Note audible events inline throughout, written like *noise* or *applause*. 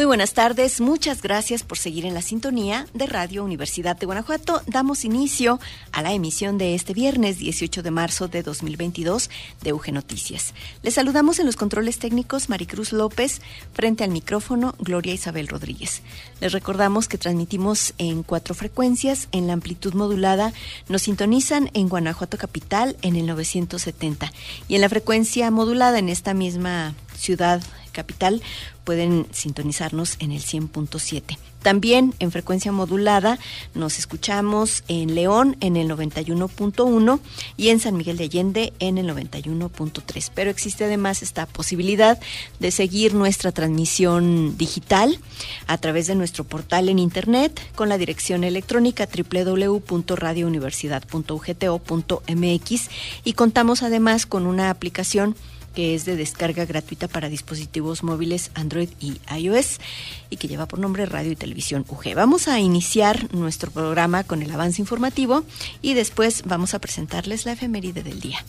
Muy buenas tardes, muchas gracias por seguir en la sintonía de Radio Universidad de Guanajuato. Damos inicio a la emisión de este viernes 18 de marzo de 2022 de UG Noticias. Les saludamos en los controles técnicos Maricruz López, frente al micrófono Gloria Isabel Rodríguez. Les recordamos que transmitimos en cuatro frecuencias, en la amplitud modulada nos sintonizan en Guanajuato Capital en el 970 y en la frecuencia modulada en esta misma ciudad capital pueden sintonizarnos en el 100.7. También en frecuencia modulada nos escuchamos en León en el 91.1 y en San Miguel de Allende en el 91.3. Pero existe además esta posibilidad de seguir nuestra transmisión digital a través de nuestro portal en internet con la dirección electrónica www.radiouniversidad.ugto.mx y contamos además con una aplicación que es de descarga gratuita para dispositivos móviles Android y iOS y que lleva por nombre Radio y Televisión UG. Vamos a iniciar nuestro programa con el avance informativo y después vamos a presentarles la efeméride del día.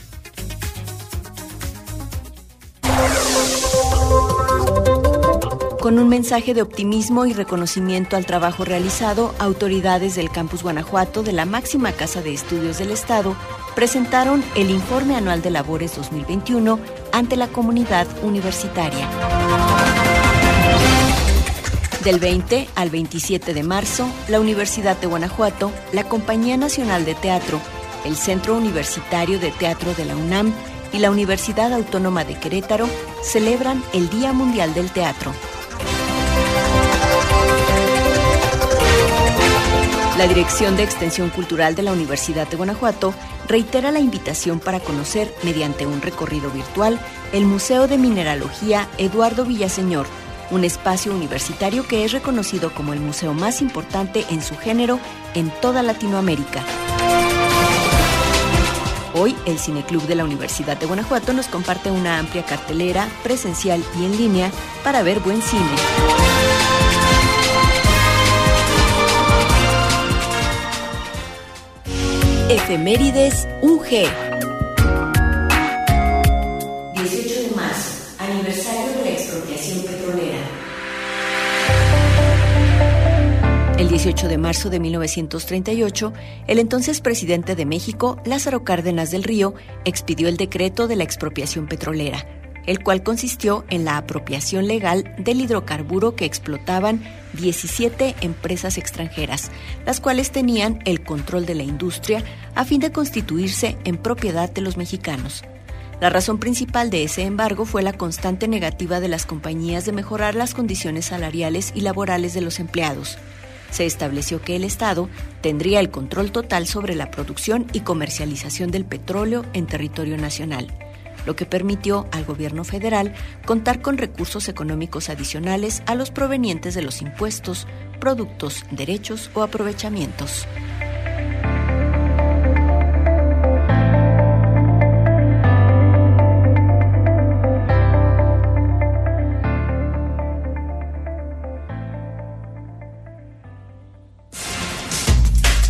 Con un mensaje de optimismo y reconocimiento al trabajo realizado, autoridades del Campus Guanajuato de la máxima Casa de Estudios del Estado presentaron el Informe Anual de Labores 2021 ante la comunidad universitaria. Del 20 al 27 de marzo, la Universidad de Guanajuato, la Compañía Nacional de Teatro, el Centro Universitario de Teatro de la UNAM y la Universidad Autónoma de Querétaro celebran el Día Mundial del Teatro. La Dirección de Extensión Cultural de la Universidad de Guanajuato reitera la invitación para conocer, mediante un recorrido virtual, el Museo de Mineralogía Eduardo Villaseñor, un espacio universitario que es reconocido como el museo más importante en su género en toda Latinoamérica. Hoy el Cineclub de la Universidad de Guanajuato nos comparte una amplia cartelera presencial y en línea para ver buen cine. Efemérides UG. 18 de marzo, aniversario de la expropiación petrolera. El 18 de marzo de 1938, el entonces presidente de México, Lázaro Cárdenas del Río, expidió el decreto de la expropiación petrolera el cual consistió en la apropiación legal del hidrocarburo que explotaban 17 empresas extranjeras, las cuales tenían el control de la industria a fin de constituirse en propiedad de los mexicanos. La razón principal de ese embargo fue la constante negativa de las compañías de mejorar las condiciones salariales y laborales de los empleados. Se estableció que el Estado tendría el control total sobre la producción y comercialización del petróleo en territorio nacional lo que permitió al gobierno federal contar con recursos económicos adicionales a los provenientes de los impuestos, productos, derechos o aprovechamientos.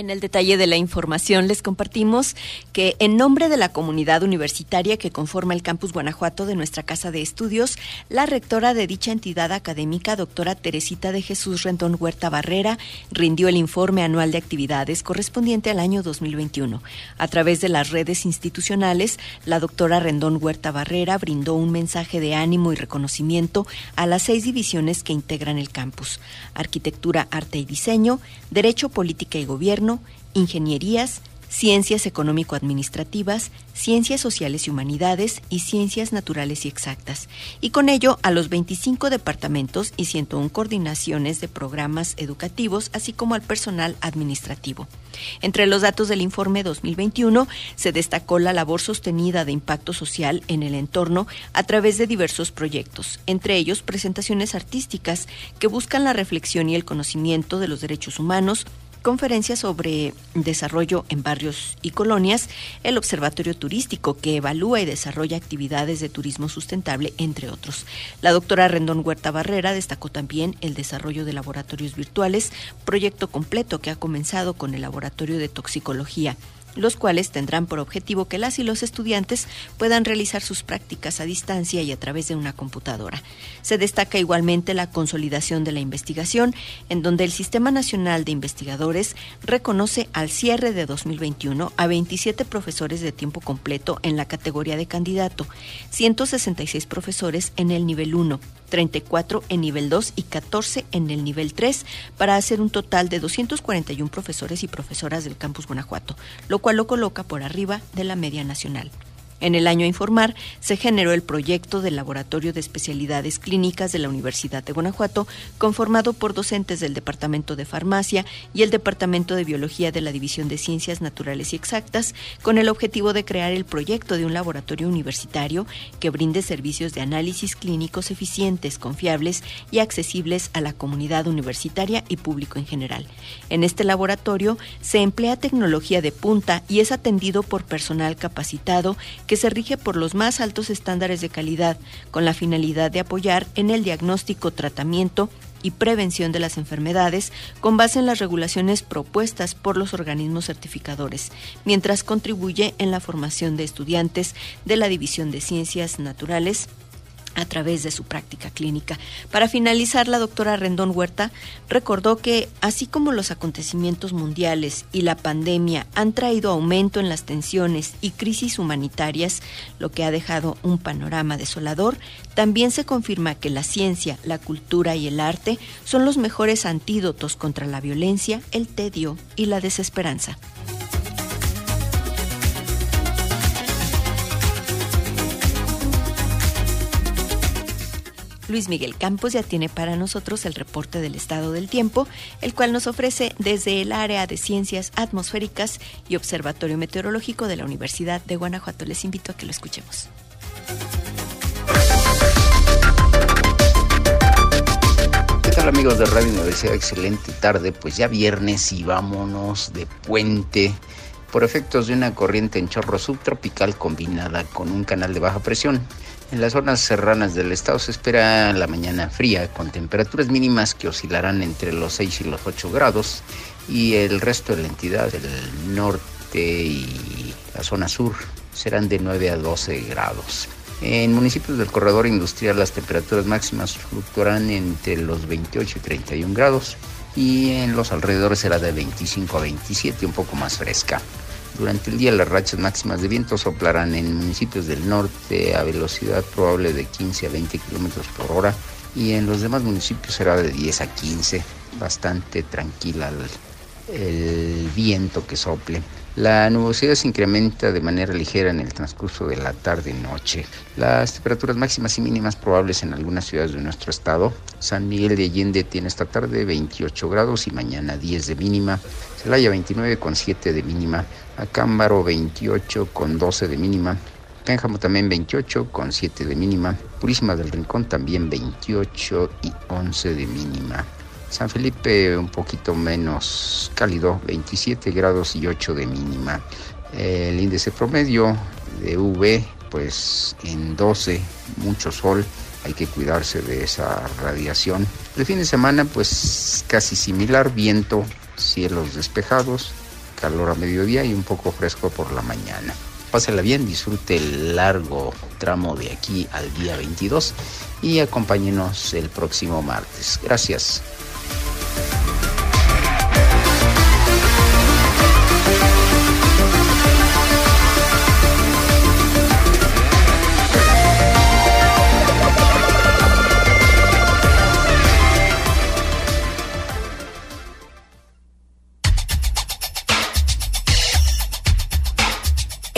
En el detalle de la información les compartimos que en nombre de la comunidad universitaria que conforma el campus Guanajuato de nuestra casa de estudios, la rectora de dicha entidad académica, doctora Teresita de Jesús Rendón Huerta Barrera, rindió el informe anual de actividades correspondiente al año 2021. A través de las redes institucionales, la doctora Rendón Huerta Barrera brindó un mensaje de ánimo y reconocimiento a las seis divisiones que integran el campus: Arquitectura, Arte y Diseño, Derecho, Política y Gobierno, ingenierías, ciencias económico-administrativas, ciencias sociales y humanidades y ciencias naturales y exactas, y con ello a los 25 departamentos y 101 coordinaciones de programas educativos, así como al personal administrativo. Entre los datos del informe 2021 se destacó la labor sostenida de impacto social en el entorno a través de diversos proyectos, entre ellos presentaciones artísticas que buscan la reflexión y el conocimiento de los derechos humanos, conferencias sobre desarrollo en barrios y colonias, el Observatorio Turístico, que evalúa y desarrolla actividades de turismo sustentable, entre otros. La doctora Rendón Huerta Barrera destacó también el desarrollo de laboratorios virtuales, proyecto completo que ha comenzado con el Laboratorio de Toxicología los cuales tendrán por objetivo que las y los estudiantes puedan realizar sus prácticas a distancia y a través de una computadora. Se destaca igualmente la consolidación de la investigación, en donde el Sistema Nacional de Investigadores reconoce al cierre de 2021 a 27 profesores de tiempo completo en la categoría de candidato, 166 profesores en el nivel 1, 34 en nivel 2 y 14 en el nivel 3, para hacer un total de 241 profesores y profesoras del campus Guanajuato, lo cual lo coloca por arriba de la media nacional. En el año a informar se generó el proyecto del Laboratorio de Especialidades Clínicas de la Universidad de Guanajuato, conformado por docentes del Departamento de Farmacia y el Departamento de Biología de la División de Ciencias Naturales y Exactas, con el objetivo de crear el proyecto de un laboratorio universitario que brinde servicios de análisis clínicos eficientes, confiables y accesibles a la comunidad universitaria y público en general. En este laboratorio se emplea tecnología de punta y es atendido por personal capacitado que se rige por los más altos estándares de calidad, con la finalidad de apoyar en el diagnóstico, tratamiento y prevención de las enfermedades con base en las regulaciones propuestas por los organismos certificadores, mientras contribuye en la formación de estudiantes de la División de Ciencias Naturales a través de su práctica clínica. Para finalizar, la doctora Rendón Huerta recordó que, así como los acontecimientos mundiales y la pandemia han traído aumento en las tensiones y crisis humanitarias, lo que ha dejado un panorama desolador, también se confirma que la ciencia, la cultura y el arte son los mejores antídotos contra la violencia, el tedio y la desesperanza. Luis Miguel Campos ya tiene para nosotros el reporte del estado del tiempo, el cual nos ofrece desde el área de ciencias atmosféricas y observatorio meteorológico de la Universidad de Guanajuato. Les invito a que lo escuchemos. ¿Qué tal amigos de Radio Universidad? Excelente tarde, pues ya viernes y vámonos de puente por efectos de una corriente en chorro subtropical combinada con un canal de baja presión. En las zonas serranas del estado se espera la mañana fría, con temperaturas mínimas que oscilarán entre los 6 y los 8 grados, y el resto de la entidad, el norte y la zona sur, serán de 9 a 12 grados. En municipios del corredor industrial las temperaturas máximas fluctuarán entre los 28 y 31 grados y en los alrededores será de 25 a 27, un poco más fresca. Durante el día las rachas máximas de viento soplarán en municipios del norte a velocidad probable de 15 a 20 kilómetros por hora y en los demás municipios será de 10 a 15, bastante tranquila el, viento que sople. La nubosidad se incrementa de manera ligera en el transcurso de la tarde-noche. Las temperaturas máximas y mínimas probables en algunas ciudades de nuestro estado. San Miguel de Allende tiene esta tarde 28 grados y mañana 10 de mínima. Celaya 29 con 7 de mínima. Acámbaro 28 con 12 de mínima. Pénjamo también 28 con 7 de mínima. Purísima del Rincón también 28 y 11 de mínima. San Felipe un poquito menos cálido, 27 grados y 8 de mínima. El índice promedio de UV pues en 12, mucho sol, hay que cuidarse de esa radiación. El fin de semana pues casi similar, viento, cielos despejados, calor a mediodía y un poco fresco por la mañana. Pásela bien, disfrute el largo tramo de aquí al día 22 y acompáñenos el próximo martes. Gracias.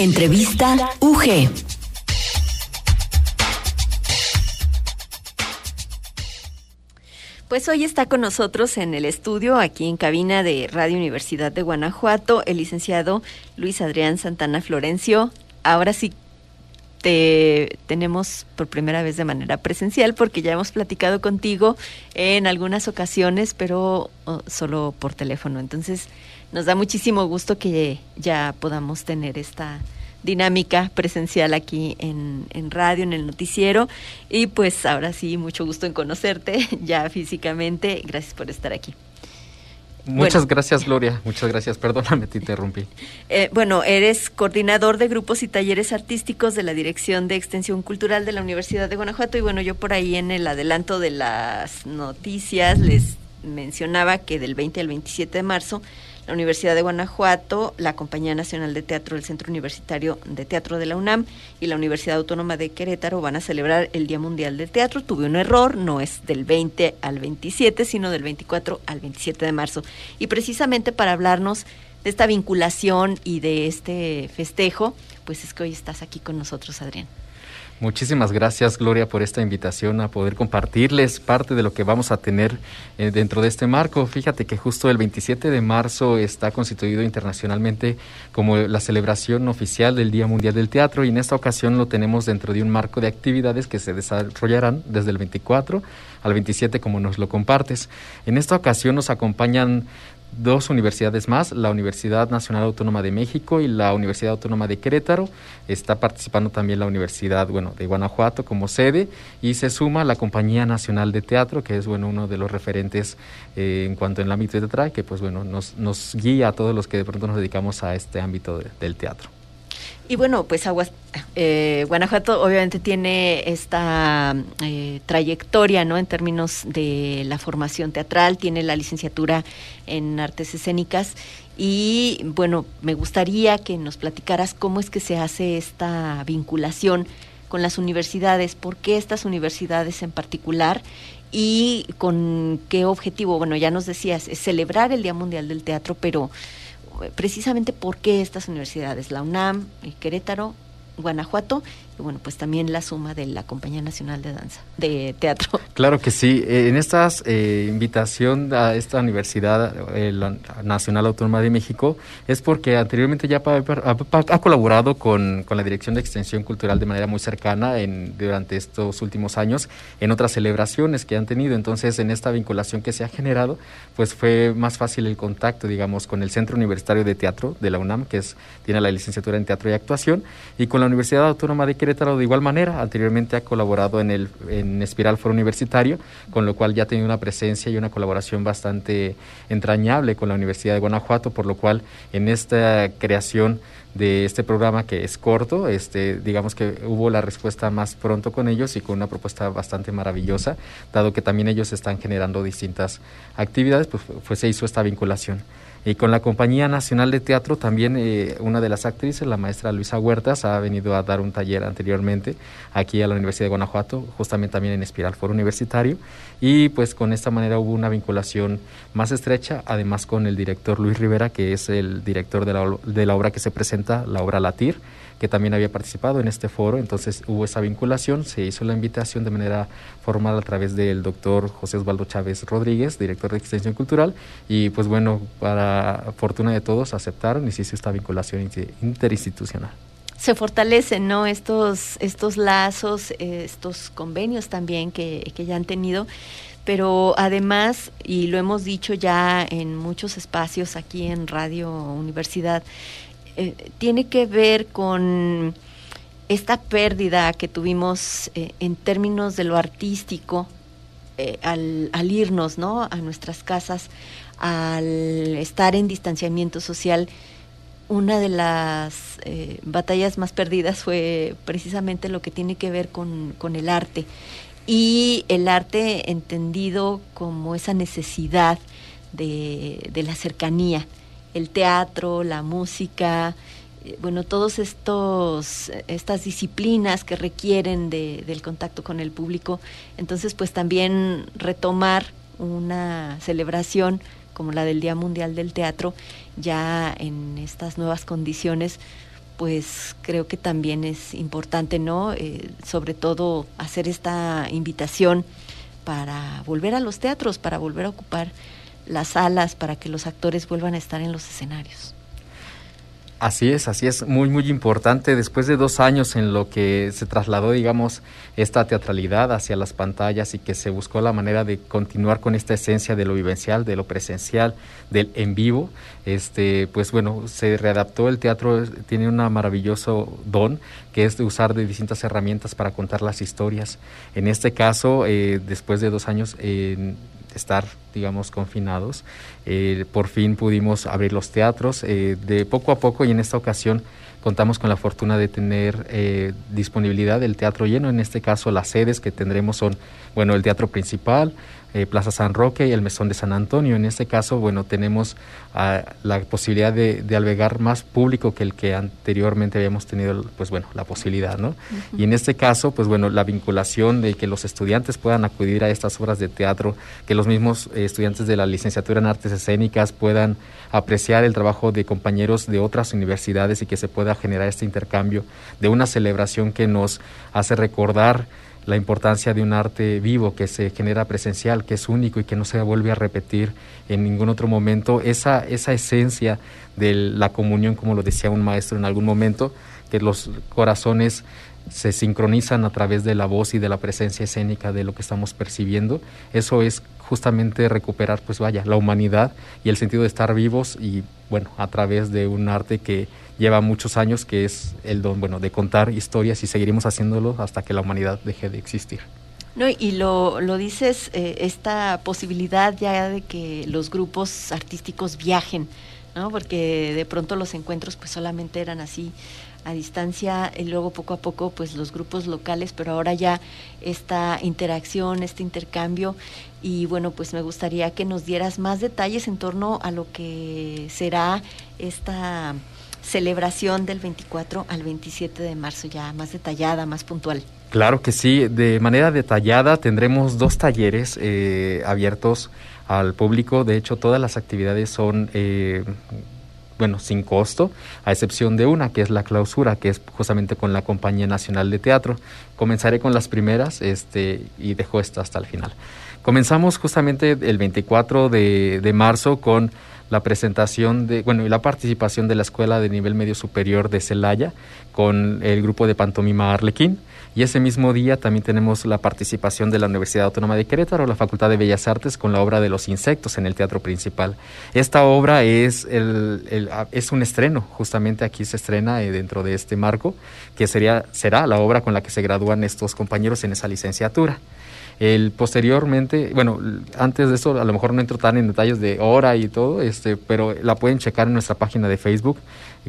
Entrevista UG. Pues hoy está con nosotros en el estudio, aquí en cabina de Radio Universidad de Guanajuato, el licenciado Luis Adrián Santana Florencio. Ahora sí, te tenemos por primera vez de manera presencial porque ya hemos platicado contigo en algunas ocasiones, pero oh, solo por teléfono. Entonces, nos da muchísimo gusto que ya podamos tener esta dinámica presencial aquí en, en, radio, en el noticiero. Y pues ahora sí, mucho gusto en conocerte *laughs* ya físicamente. Gracias por estar aquí. Muchas gracias, Gloria. Muchas gracias. Perdóname, te interrumpí. Eh, bueno, eres coordinador de grupos y talleres artísticos de la Dirección de Extensión Cultural de la Universidad de Guanajuato. Y bueno, yo por ahí en el adelanto de las noticias les mencionaba que del 20 al 27 de marzo la Universidad de Guanajuato, la Compañía Nacional de Teatro del Centro Universitario de Teatro de la UNAM y la Universidad Autónoma de Querétaro van a celebrar el Día Mundial del Teatro. Tuve un error, no es del 20 al 27, sino del 24 al 27 de marzo. Y precisamente para hablarnos de esta vinculación y de este festejo, pues es que hoy estás aquí con nosotros, Adrián. Muchísimas gracias, Gloria, por esta invitación a poder compartirles parte de lo que vamos a tener eh, dentro de este marco. Fíjate que justo el 27 de marzo está constituido internacionalmente como la celebración oficial del Día Mundial del Teatro y en esta ocasión lo tenemos dentro de un marco de actividades que se desarrollarán desde el 24 al 27 como nos lo compartes. En esta ocasión nos acompañan dos universidades más, la Universidad Nacional Autónoma de México y la Universidad Autónoma de Querétaro. Está participando también la Universidad bueno, de Guanajuato como sede y se suma la Compañía Nacional de Teatro, que es bueno, uno de los referentes eh, en cuanto al ámbito teatral, que pues bueno, nos, nos guía a todos los que de pronto nos dedicamos a este ámbito del teatro. Y bueno, pues Aguas, eh, Guanajuato obviamente tiene esta eh, trayectoria, ¿no? En términos de la formación teatral, tiene la licenciatura en artes escénicas y bueno, me gustaría que nos platicaras cómo es que se hace esta vinculación con las universidades, por qué estas universidades en particular y con qué objetivo. Bueno, ya nos decías, es celebrar el Día Mundial del Teatro, pero precisamente por qué estas universidades, la UNAM, Querétaro, Guanajuato bueno, pues también la suma de la Compañía Nacional de Danza, de Teatro. *laughs* Claro que sí. Eh, en esta eh, invitación a esta Universidad eh, Nacional Autónoma de México es porque anteriormente ya ha, colaborado con, con, la Dirección de Extensión Cultural de manera muy cercana en, durante estos últimos años en otras celebraciones que han tenido. Entonces, en esta vinculación que se ha generado, pues fue más fácil el contacto, digamos, con el Centro Universitario de Teatro de la UNAM, que es, tiene la licenciatura en Teatro y Actuación, y con la Universidad Autónoma de Querétaro de igual manera. Anteriormente ha colaborado en el en Espiral Foro Universitario, con lo cual ya tenido una presencia y una colaboración bastante entrañable con la Universidad de Guanajuato, por lo cual en esta creación de este programa que es corto, este, digamos que hubo la respuesta más pronto con ellos y con una propuesta bastante maravillosa, dado que también ellos están generando distintas actividades, pues, pues se hizo esta vinculación. Y con la Compañía Nacional de Teatro también eh, una de las actrices, la maestra Luisa Huertas, ha venido a dar un taller anteriormente aquí a la Universidad de Guanajuato, justamente también en Espiral Foro Universitario. Y pues con esta manera hubo una vinculación más estrecha, además con el director Luis Rivera, que es el director de la obra que se presenta, la obra Latir que también había participado en este foro, entonces hubo esa vinculación, se hizo la invitación de manera formal a través del doctor José Osvaldo Chávez Rodríguez, director de Extensión Cultural, y pues bueno, para fortuna de todos aceptaron y se hizo esta vinculación interinstitucional. Se fortalecen no estos estos lazos estos convenios también que, que ya han tenido pero además y lo hemos dicho ya en muchos espacios aquí en Radio Universidad eh, tiene que ver con esta pérdida que tuvimos eh, en términos de lo artístico eh, al, irnos ¿no? a nuestras casas, al estar en distanciamiento social. Una de las batallas más perdidas fue precisamente lo que tiene que ver con, el arte y el arte entendido como esa necesidad de la cercanía el teatro, la música, eh, bueno, todos estos estas disciplinas que requieren de, del contacto con el público, entonces pues también retomar una celebración como la del Día Mundial del Teatro ya en estas nuevas condiciones pues creo que también es importante, ¿no? Eh, sobre todo hacer esta invitación para volver a los teatros, para volver a ocupar las salas para que los actores vuelvan a estar en los escenarios. Así es, así es, muy, muy importante. Después de dos años en lo que se trasladó, digamos, esta teatralidad hacia las pantallas y que se buscó la manera de continuar con esta esencia de lo vivencial, de lo presencial, del en vivo, este, pues bueno, se readaptó el teatro, tiene un maravilloso don que es de usar de distintas herramientas para contar las historias. En este caso, eh, después de dos años, eh, estar, digamos, confinados. Eh, por fin pudimos abrir los teatros eh, de poco a poco y en esta ocasión contamos con la fortuna de tener eh, disponibilidad del teatro lleno. En este caso, las sedes que tendremos son, bueno, el teatro principal, eh, Plaza San Roque y el Mesón de San Antonio. En este caso, bueno, tenemos ah, la posibilidad de, albergar más público que el que anteriormente habíamos tenido, pues bueno, la posibilidad, ¿no? Y en este caso, pues bueno, la vinculación de que los estudiantes puedan acudir a estas obras de teatro, que los mismos eh, estudiantes de la licenciatura en artes escénicas puedan apreciar el trabajo de compañeros de otras universidades y que se pueda generar este intercambio de una celebración que nos hace recordar la importancia de un arte vivo que se genera presencial, que es único y que no se vuelve a repetir en ningún otro momento, esa, esa esencia de la comunión, como lo decía un maestro en algún momento, que los corazones se sincronizan a través de la voz y de la presencia escénica de lo que estamos percibiendo. Eso es justamente recuperar, pues vaya, la humanidad y el sentido de estar vivos y, bueno, a través de un arte que lleva muchos años, que es el don, bueno, de contar historias y seguiremos haciéndolo hasta que la humanidad deje de existir. No, y lo, lo dices, eh, esta posibilidad ya de que los grupos artísticos viajen, ¿no? Porque de pronto los encuentros pues solamente eran así a distancia y luego poco a poco pues los grupos locales, pero ahora ya esta interacción, este intercambio y bueno, pues me gustaría que nos dieras más detalles en torno a lo que será esta celebración del 24 al 27 de marzo, ya más detallada, más puntual. Claro que sí, de manera detallada tendremos dos talleres eh, abiertos al público, de hecho todas las actividades son... Eh, bueno, sin costo, a excepción de una, que es la clausura, que es justamente con la Compañía Nacional de Teatro. Comenzaré con las primeras este, y dejo esta hasta el final. Comenzamos justamente el 24 de, de marzo con la presentación de, bueno, y la participación de la Escuela de Nivel Medio Superior de Celaya con el grupo de Pantomima Arlequín. Y ese mismo día también tenemos la participación de la Universidad Autónoma de Querétaro, la Facultad de Bellas Artes, con la obra de los insectos en el teatro principal. Esta obra es, el, es un estreno, justamente aquí se estrena eh, dentro de este marco, que sería, será la obra con la que se gradúan estos compañeros en esa licenciatura. El posteriormente, bueno, antes de eso a lo mejor no entro tan en detalles de hora y todo, este, pero la pueden checar en nuestra página de Facebook,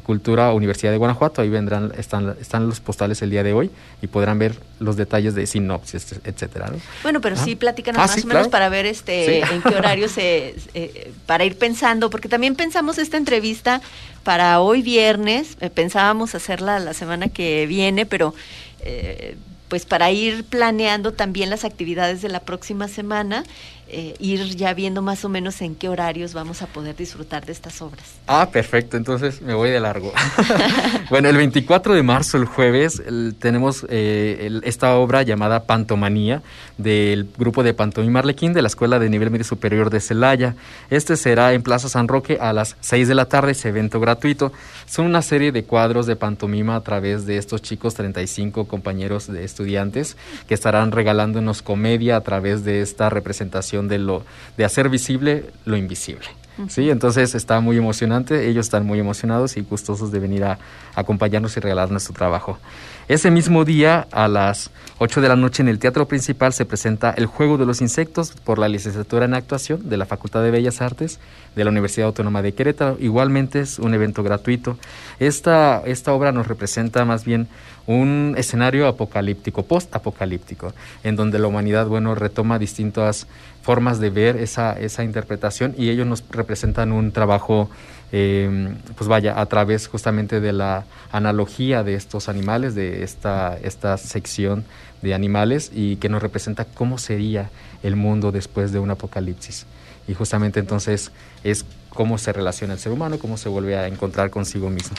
Cultura Universidad de Guanajuato, ahí vendrán, están, están los postales el día de hoy y podrán ver los detalles de sinopsis, etcétera. Bueno, pero sí platican ah, más o menos para ver este en qué horario se, eh, para ir pensando, porque también pensamos esta entrevista para hoy viernes, eh, pensábamos hacerla la semana que viene, pero eh, pues para ir planeando también las actividades de la próxima semana, eh, ir ya viendo más o menos en qué horarios vamos a poder disfrutar de estas obras. Ah, perfecto, entonces me voy de largo. *laughs* bueno, el 24 de marzo, el jueves, tenemos eh, esta obra llamada Pantomanía del grupo de Pantomima Arlequín de la Escuela de Nivel Medio Superior de Celaya. Este será en Plaza San Roque a las 6 de la tarde, es evento gratuito. Son una serie de cuadros de pantomima a través de estos chicos, 35 compañeros de estudiantes, que estarán regalándonos comedia a través de esta representación de, lo, de hacer visible lo invisible. Sí, entonces está muy emocionante, ellos están muy emocionados y gustosos de venir a, acompañarnos y regalar nuestro trabajo. Ese mismo día, a las 8 de la noche en el Teatro Principal, se presenta El Juego de los Insectos por la licenciatura en actuación de la Facultad de Bellas Artes de la Universidad Autónoma de Querétaro. Igualmente es un evento gratuito. Esta, esta obra nos representa más bien un escenario apocalíptico, post-apocalíptico, en donde la humanidad, bueno, retoma distintas formas de ver esa, esa interpretación y ellos nos representan un trabajo eh, pues vaya, a través justamente de la analogía de estos animales, de esta, esta sección de animales y que nos representa cómo sería el mundo después de un apocalipsis. Y justamente entonces es cómo se relaciona el ser humano, cómo se vuelve a encontrar consigo mismo.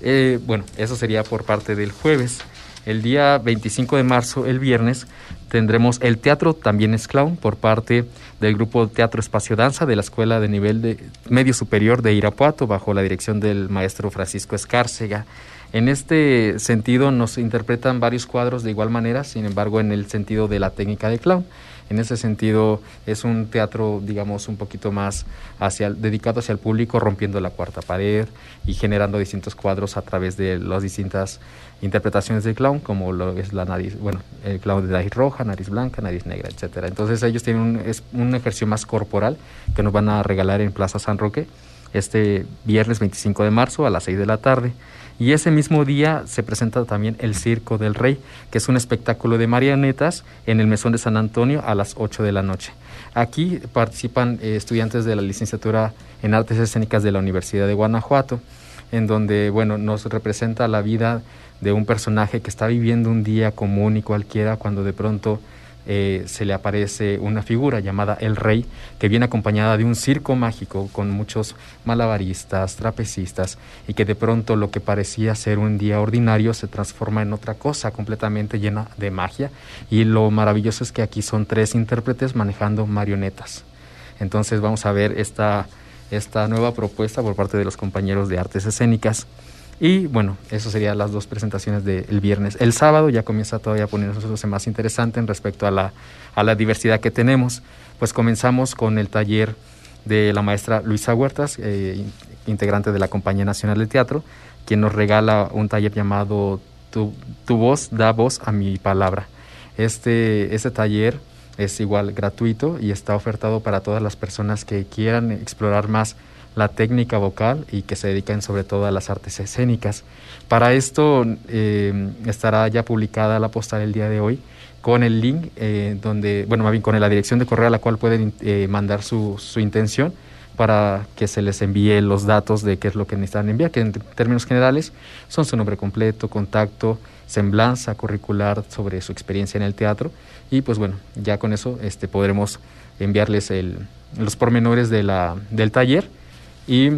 Eh, bueno, eso sería por parte del jueves. El día 25 de marzo, el viernes, tendremos el teatro también es clown por parte del grupo Teatro Espacio Danza de la Escuela de Nivel de Medio Superior de Irapuato bajo la dirección del maestro Francisco Escárcega. En este sentido nos interpretan varios cuadros de igual manera, sin embargo en el sentido de la técnica de clown. En ese sentido es un teatro, digamos, un poquito más hacia, dedicado hacia el público, rompiendo la cuarta pared y generando distintos cuadros a través de las distintas interpretaciones del clown, como lo es la nariz, bueno, el clown de nariz roja, nariz blanca, nariz negra, etcétera. Entonces ellos tienen un, es un ejercicio más corporal que nos van a regalar en Plaza San Roque este viernes 25 de marzo a las 6 de la tarde. Y ese mismo día se presenta también el Circo del Rey, que es un espectáculo de marionetas en el Mesón de San Antonio a las 8 de la noche. Aquí participan eh, estudiantes de la licenciatura en Artes Escénicas de la Universidad de Guanajuato, en donde bueno, nos representa la vida de un personaje que está viviendo un día común y cualquiera cuando de pronto eh, se le aparece una figura llamada el rey, que viene acompañada de un circo mágico con muchos malabaristas, trapecistas, y que de pronto lo que parecía ser un día ordinario se transforma en otra cosa completamente llena de magia. Y lo maravilloso es que aquí son tres intérpretes manejando marionetas. Entonces vamos a ver esta, esta nueva propuesta por parte de los compañeros de artes escénicas. Y bueno, eso serían las dos presentaciones del viernes. El sábado ya comienza todavía a ponerse más interesante en respecto a la, a la diversidad que tenemos. Pues comenzamos con el taller de la maestra Luisa Huertas, eh, integrante de la Compañía Nacional de Teatro, quien nos regala un taller llamado Tu, tu voz da voz a mi palabra. Este, este taller es igual gratuito y está ofertado para todas las personas que quieran explorar más la técnica vocal y que se dedican sobre todo a las artes escénicas. Para esto eh, estará ya publicada la postal el día de hoy con el link eh, donde, bueno, con la dirección de correo a la cual pueden eh, mandar su, intención para que se les envíe los datos de qué es lo que necesitan enviar, que en términos generales son su nombre completo, contacto, semblanza curricular sobre su experiencia en el teatro y pues bueno, ya con eso este, podremos enviarles el, los pormenores del taller y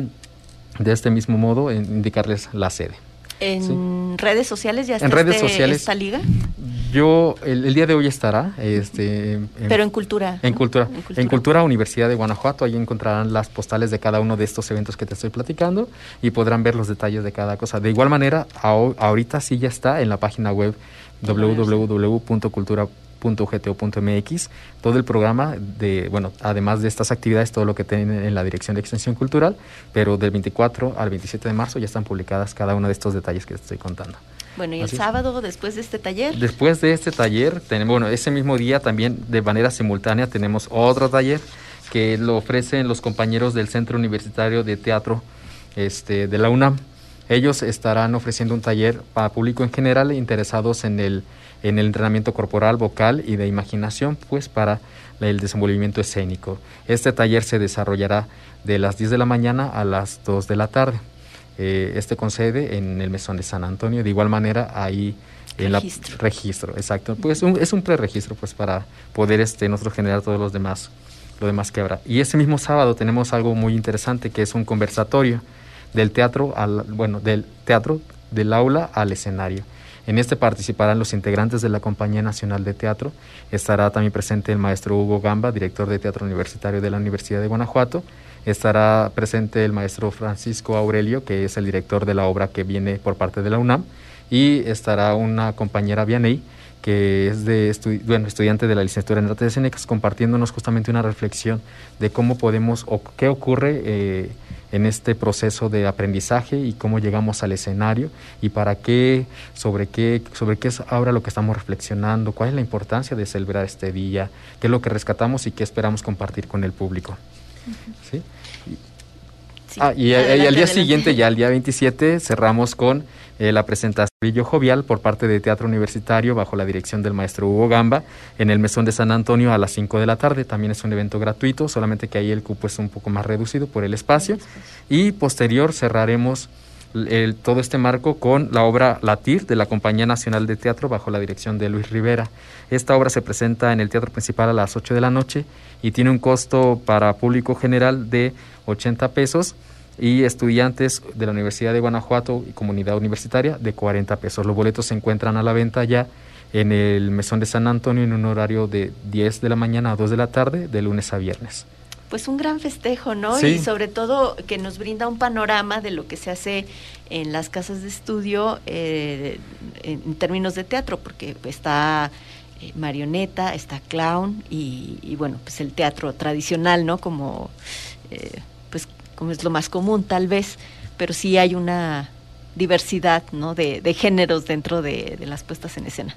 de este mismo modo indicarles la sede. ¿En redes sociales ya está en redes este, sociales, esta liga? Yo, el, día de hoy estará. Este, en, Pero en cultura. En, cultura. en cultura. En cultura Universidad de Guanajuato. Ahí encontrarán las postales de cada uno de estos eventos que te estoy platicando y podrán ver los detalles de cada cosa. De igual manera, ahorita sí ya está en la página web www.cultura.com .gto.mx, todo el programa de, bueno, además de estas actividades, todo lo que tienen en la Dirección de Extensión Cultural, pero del 24 al 27 de marzo ya están publicadas cada uno de estos detalles que estoy contando. Bueno, ¿y el sábado después de este taller? Después de este taller, tenemos, bueno, ese mismo día también de manera simultánea tenemos otro taller que lo ofrecen los compañeros del Centro Universitario de Teatro este, de la UNAM. Ellos estarán ofreciendo un taller para público en general interesados en el en el entrenamiento corporal, vocal y de imaginación, pues para el desenvolvimiento escénico. Este taller se desarrollará de las 10 de la mañana a las 2 de la tarde. Eh, este concede en el Mesón de San Antonio. De igual manera, ahí en registro. la registro, exacto. Pues un, es un preregistro pues para poder este nosotros generar todos los demás lo demás que habrá. Y ese mismo sábado tenemos algo muy interesante que es un conversatorio del teatro al bueno, del teatro del aula al escenario. En este participarán los integrantes de la Compañía Nacional de Teatro. Estará también presente el maestro Hugo Gamba, director de Teatro Universitario de la Universidad de Guanajuato. Estará presente el maestro Francisco Aurelio, que es el director de la obra que viene por parte de la UNAM. Y estará una compañera Vianey, que es de bueno, estudiante de la licenciatura en artes escénicas, compartiéndonos justamente una reflexión de cómo podemos o qué ocurre eh, en este proceso de aprendizaje y cómo llegamos al escenario y para qué, sobre qué, sobre qué es ahora lo que estamos reflexionando, cuál es la importancia de celebrar este día, qué es lo que rescatamos y qué esperamos compartir con el público. ¿Sí? ah, y, al día siguiente, ya el día 27, cerramos con eh, la presentación Jovial por parte de Teatro Universitario bajo la dirección del maestro Hugo Gamba en el Mesón de San Antonio a las 5 de la tarde. También es un evento gratuito, solamente que ahí el cupo es un poco más reducido por el espacio. Y posterior cerraremos el, todo este marco con la obra Latir de la Compañía Nacional de Teatro bajo la dirección de Luis Rivera. Esta obra se presenta en el Teatro Principal a las 8 de la noche y tiene un costo para público general de 80 pesos y estudiantes de la Universidad de Guanajuato y comunidad universitaria de 40 pesos. Los boletos se encuentran a la venta ya en el Mesón de San Antonio en un horario de 10 de la mañana a 2 de la tarde, de lunes a viernes. Pues un gran festejo, ¿no? Y sobre todo que nos brinda un panorama de lo que se hace en las casas de estudio eh, en términos de teatro, porque está eh, marioneta, está clown y, bueno, pues el teatro tradicional, ¿no? Como, eh, como es lo más común tal vez, pero sí hay una diversidad, ¿no? De, géneros dentro de las puestas en escena.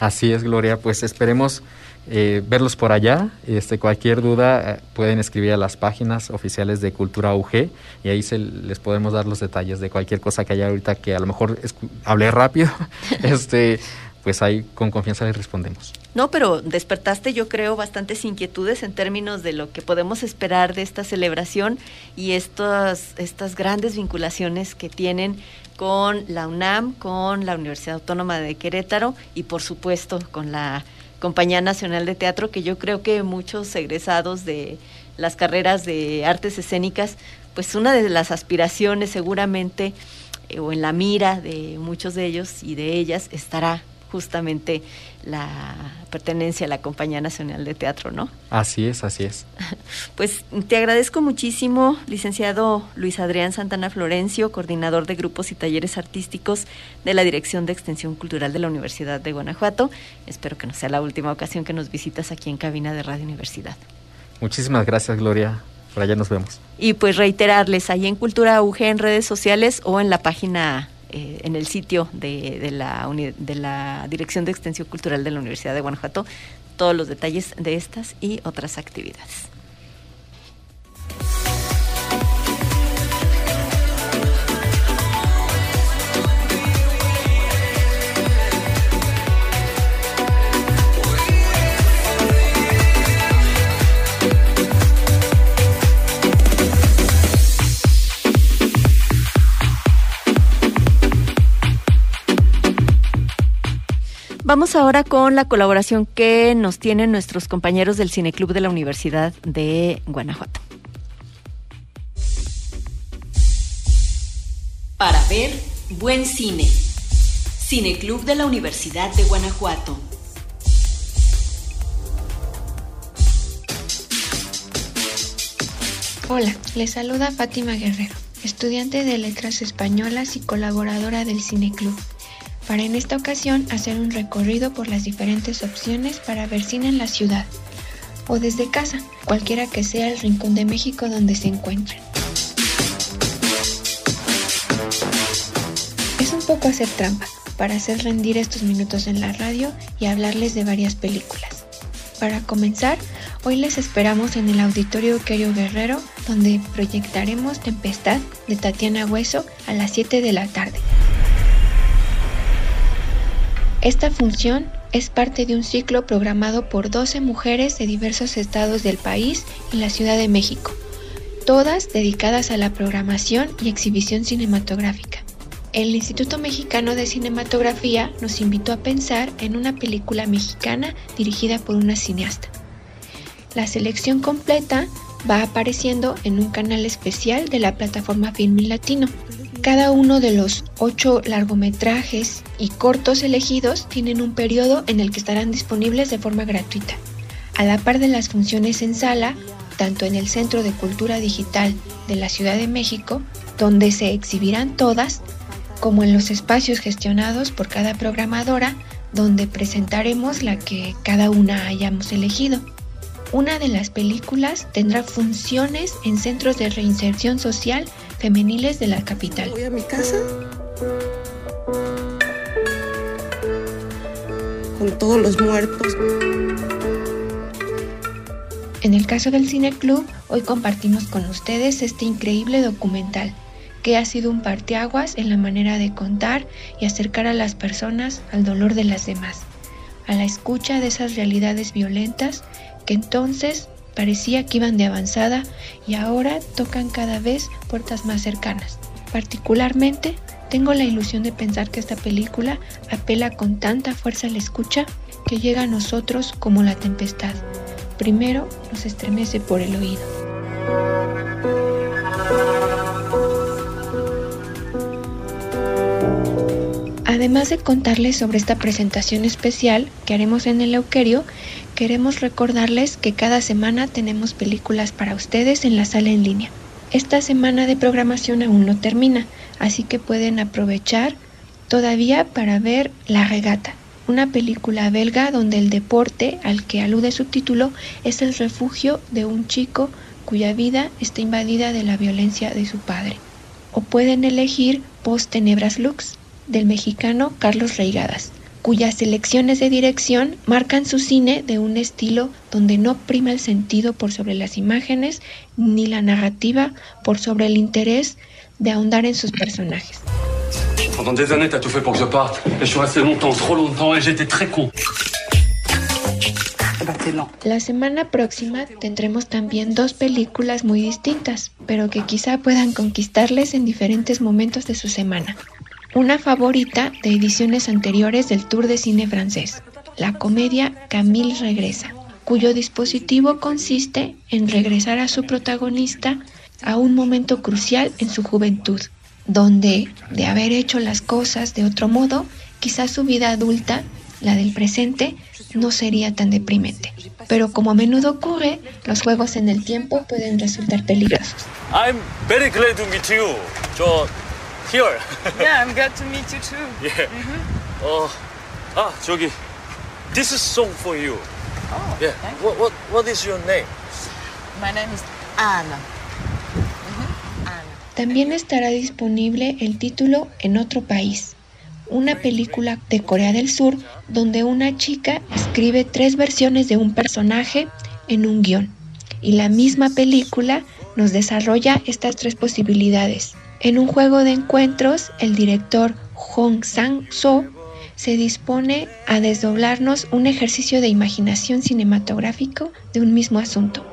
Así es, Gloria. Pues esperemos eh, verlos por allá. Este, cualquier duda eh, pueden escribir a las páginas oficiales de Cultura UG y ahí se les podemos dar los detalles de cualquier cosa que haya ahorita que a lo mejor hablé rápido. *laughs* este, pues ahí con confianza les respondemos. No, pero despertaste yo creo bastantes inquietudes en términos de lo que podemos esperar de esta celebración y estas, estas grandes vinculaciones que tienen con la UNAM, con la Universidad Autónoma de Querétaro y por supuesto con la Compañía Nacional de Teatro, que yo creo que muchos egresados de las carreras de artes escénicas, pues una de las aspiraciones seguramente eh, o en la mira de muchos de ellos y de ellas estará justamente la pertenencia a la Compañía Nacional de Teatro, ¿no? Así es, así es. *laughs* Pues te agradezco muchísimo, licenciado Luis Adrián Santana Florencio, coordinador de grupos y talleres artísticos de la Dirección de Extensión Cultural de la Universidad de Guanajuato. Espero que no sea la última ocasión que nos visitas aquí en cabina de Radio Universidad. Muchísimas gracias, Gloria. Por allá nos vemos. Y pues reiterarles, ahí en Cultura UG en redes sociales o en la página eh, en el sitio de, de, la, de la Dirección de Extensión Cultural de la Universidad de Guanajuato todos los detalles de estas y otras actividades. Vamos ahora con la colaboración que nos tienen nuestros compañeros del Cineclub de la Universidad de Guanajuato. Para ver buen cine. Cineclub de la Universidad de Guanajuato. Hola, les saluda Fátima Guerrero, estudiante de Letras Españolas y colaboradora del Cineclub para en esta ocasión hacer un recorrido por las diferentes opciones para ver cine en la ciudad o desde casa, cualquiera que sea el rincón de México donde se encuentren. Es un poco hacer trampa para hacer rendir estos minutos en la radio y hablarles de varias películas. Para comenzar, hoy les esperamos en el Auditorio Querio Guerrero, donde proyectaremos Tempestad de Tatiana Hueso a las 7 de la tarde. Esta función es parte de un ciclo programado por 12 mujeres de diversos estados del país y la Ciudad de México, todas dedicadas a la programación y exhibición cinematográfica. El Instituto Mexicano de Cinematografía nos invitó a pensar en una película mexicana dirigida por una cineasta. La selección completa va apareciendo en un canal especial de la plataforma Filmin Latino. Cada uno de los ocho largometrajes y cortos elegidos tienen un periodo en el que estarán disponibles de forma gratuita. A la par de las funciones en sala, tanto en el Centro de Cultura Digital de la Ciudad de México, donde se exhibirán todas, como en los espacios gestionados por cada programadora, donde presentaremos la que cada una hayamos elegido. Una de las películas tendrá funciones en centros de reinserción social femeniles de la capital. Voy a mi casa con todos los muertos. En el caso del Cine Club, hoy compartimos con ustedes este increíble documental que ha sido un parteaguas en la manera de contar y acercar a las personas al dolor de las demás, a la escucha de esas realidades violentas que entonces parecía que iban de avanzada y ahora tocan cada vez puertas más cercanas. Particularmente, tengo la ilusión de pensar que esta película apela con tanta fuerza a la escucha que llega a nosotros como la tempestad. Primero nos estremece por el oído. Además de contarles sobre esta presentación especial que haremos en el Euquerio, queremos recordarles que cada semana tenemos películas para ustedes en la sala en línea. Esta semana de programación aún no termina, así que pueden aprovechar todavía para ver La Regata, una película belga donde el deporte al que alude su título es el refugio de un chico cuya vida está invadida de la violencia de su padre. O pueden elegir Post Tenebras Lux del mexicano Carlos Reigadas cuyas elecciones de dirección marcan su cine de un estilo donde no prima el sentido por sobre las imágenes ni la narrativa por sobre el interés de ahondar en sus personajes. La semana próxima tendremos también dos películas muy distintas, pero que quizá puedan conquistarles en diferentes momentos de su semana una favorita de ediciones anteriores del Tour de Cine francés, la comedia Camille Regresa, cuyo dispositivo consiste en regresar a su protagonista a un momento crucial en su juventud, donde, de haber hecho las cosas de otro modo, quizás su vida adulta, la del presente, no sería tan deprimente. Pero como a menudo ocurre, los juegos en el tiempo pueden resultar peligrosos. I'm very glad to meet you. Here. yeah, I'm glad to meet you too. *laughs* Yeah. Mm-hmm. Oh, ah, 저기, this is song for you. Oh, yeah. What, what, what is your name? My name is Anna. Mm-hmm. Anna. También estará disponible el título En otro país, una película de Corea del Sur donde una chica escribe tres versiones de un personaje en un guion. Y la misma película nos desarrolla estas tres posibilidades. En un juego de encuentros, el director Hong Sang-soo se dispone a desdoblarnos un ejercicio de imaginación cinematográfico de un mismo asunto.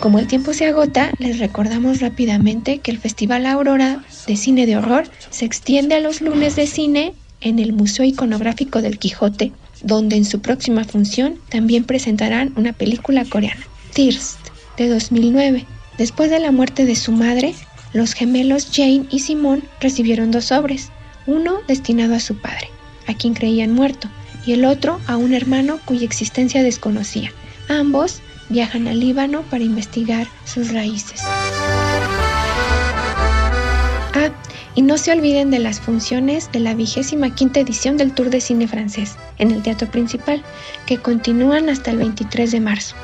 Como el tiempo se agota, les recordamos rápidamente que el Festival Aurora de Cine de Horror se extiende a los lunes de cine en el Museo Iconográfico del Quijote, donde en su próxima función también presentarán una película coreana, Thirst, de 2009. Después de la muerte de su madre, los gemelos Jane y Simone recibieron dos sobres, uno destinado a su padre, a quien creían muerto, y el otro a un hermano cuya existencia desconocía. Ambos viajan al Líbano para investigar sus raíces. Ah, y no se olviden de las funciones de la vigésima quinta edición del Tour de Cine Francés en el Teatro Principal, que continúan hasta el 23 de marzo.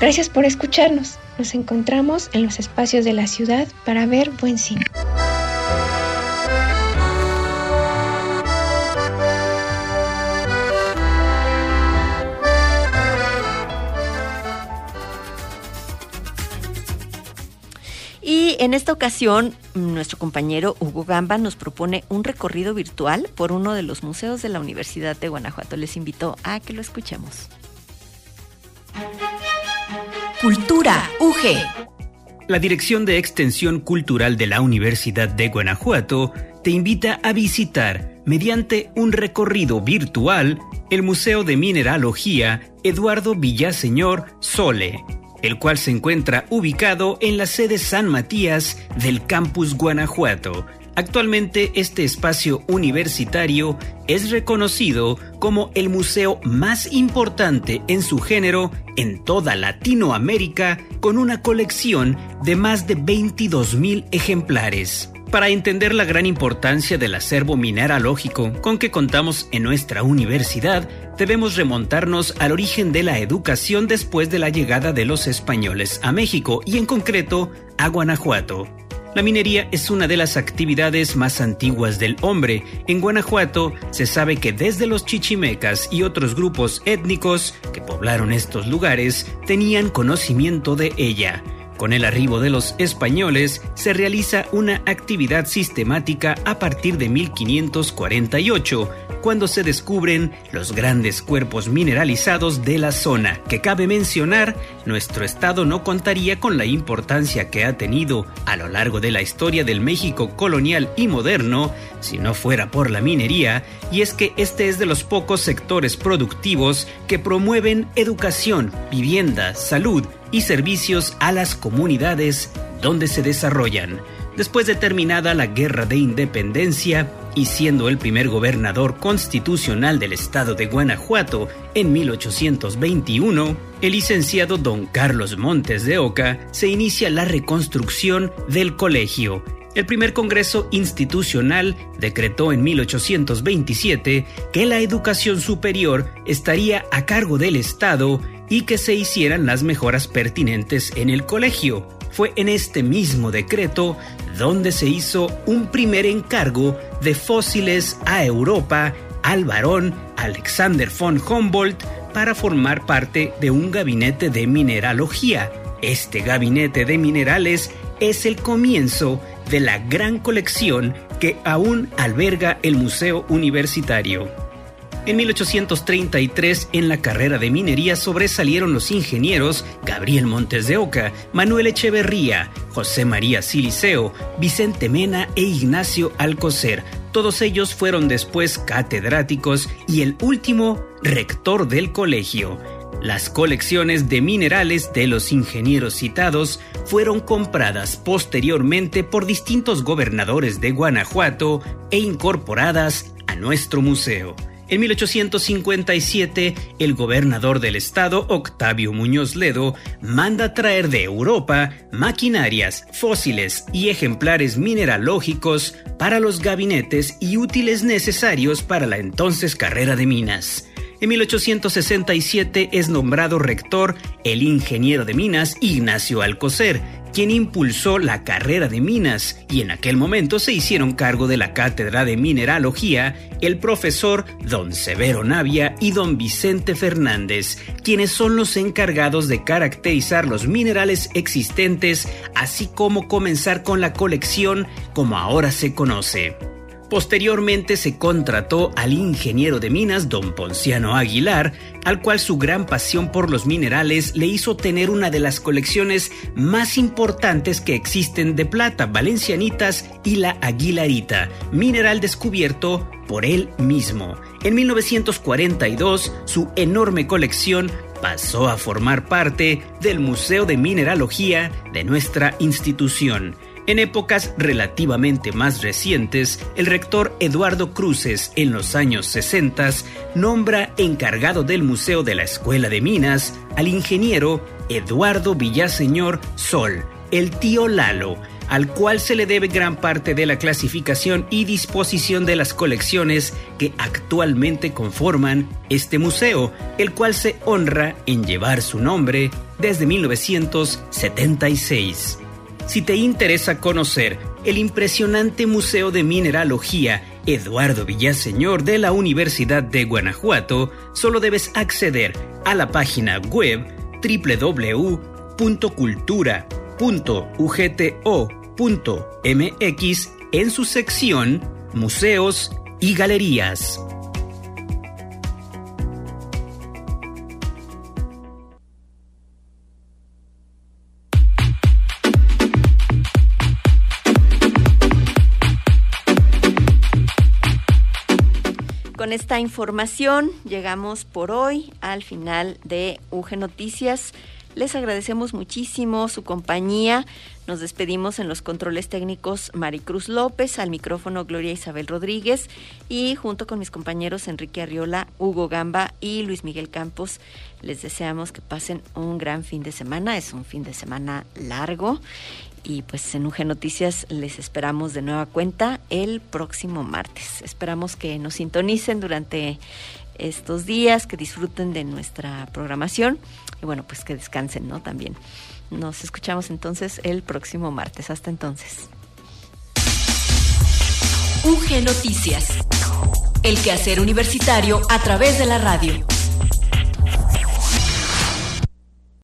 Gracias por escucharnos. Nos encontramos en los espacios de la ciudad para ver buen cine. En esta ocasión, nuestro compañero Hugo Gamba nos propone un recorrido virtual por uno de los museos de la Universidad de Guanajuato. Les invito a que lo escuchemos. Cultura UG. La Dirección de Extensión Cultural de la Universidad de Guanajuato te invita a visitar, mediante un recorrido virtual, el Museo de Mineralogía Eduardo Villaseñor Sole el cual se encuentra ubicado en la sede San Matías del campus Guanajuato. Actualmente este espacio universitario es reconocido como el museo más importante en su género en toda Latinoamérica con una colección de más de 22.000 ejemplares. Para entender la gran importancia del acervo mineralógico con que contamos en nuestra universidad, debemos remontarnos al origen de la educación después de la llegada de los españoles a México y en concreto a Guanajuato. La minería es una de las actividades más antiguas del hombre. En Guanajuato se sabe que desde los chichimecas y otros grupos étnicos que poblaron estos lugares tenían conocimiento de ella Con el arribo de los españoles se realiza una actividad sistemática a partir de 1548, cuando se descubren los grandes cuerpos mineralizados de la zona, que cabe mencionar, nuestro estado no contaría con la importancia que ha tenido a lo largo de la historia del México colonial y moderno si no fuera por la minería, y es que este es de los pocos sectores productivos que promueven educación, vivienda, salud y servicios a las comunidades donde se desarrollan. Después de terminada la Guerra de Independencia y siendo el primer gobernador constitucional del estado de Guanajuato en 1821, el licenciado don Carlos Montes de Oca se inicia la reconstrucción del colegio. El primer Congreso Institucional decretó en 1827 que la educación superior estaría a cargo del Estado y que se hicieran las mejoras pertinentes en el colegio. Fue en este mismo decreto donde se hizo un primer encargo de fósiles a Europa al barón Alexander von Humboldt para formar parte de un gabinete de mineralogía. Este gabinete de minerales es el comienzo de la gran colección que aún alberga el Museo Universitario. En 1833, en la carrera de minería sobresalieron los ingenieros Gabriel Montes de Oca, Manuel Echeverría, José María Siliceo, Vicente Mena e Ignacio Alcocer. Todos ellos fueron después catedráticos y el último rector del colegio. Las colecciones de minerales de los ingenieros citados fueron compradas posteriormente por distintos gobernadores de Guanajuato e incorporadas a nuestro museo. En 1857, el gobernador del estado, Octavio Muñoz Ledo, manda traer de Europa maquinarias, fósiles y ejemplares mineralógicos para los gabinetes y útiles necesarios para la entonces carrera de minas. En 1867 es nombrado rector el ingeniero de minas Ignacio Alcocer, quien impulsó la carrera de minas y en aquel momento se hicieron cargo de la cátedra de mineralogía el profesor don Severo Navia y don Vicente Fernández, quienes son los encargados de caracterizar los minerales existentes, así como comenzar con la colección como ahora se conoce. Posteriormente se contrató al ingeniero de minas don Ponciano Aguilar, al cual su gran pasión por los minerales le hizo tener una de las colecciones más importantes que existen de plata, valencianitas y la aguilarita, mineral descubierto por él mismo. En 1942, su enorme colección pasó a formar parte del Museo de Mineralogía de nuestra institución. En épocas relativamente más recientes, el rector Eduardo Cruces, en los años 60, nombra encargado del Museo de la Escuela de Minas al ingeniero Eduardo Villaseñor Sol, el tío Lalo, al cual se le debe gran parte de la clasificación y disposición de las colecciones que actualmente conforman este museo, el cual se honra en llevar su nombre desde 1976. Si te interesa conocer el impresionante Museo de Mineralogía Eduardo Villaseñor de la Universidad de Guanajuato, solo debes acceder a la página web www.cultura.ugto.mx en su sección Museos y Galerías. Esta información llegamos por hoy al final de UG Noticias. Les agradecemos muchísimo su compañía. Nos despedimos en los controles técnicos Maricruz López, al micrófono Gloria Isabel Rodríguez y junto con mis compañeros Enrique Arriola, Hugo Gamba y Luis Miguel Campos, les deseamos que pasen un gran fin de semana. Es un fin de semana largo y pues en UG Noticias les esperamos de nueva cuenta el próximo martes. Esperamos que nos sintonicen durante estos días, que disfruten de nuestra programación y bueno, pues que descansen, ¿no? También. Nos escuchamos entonces el próximo martes. Hasta entonces. UG Noticias. El quehacer universitario a través de la radio.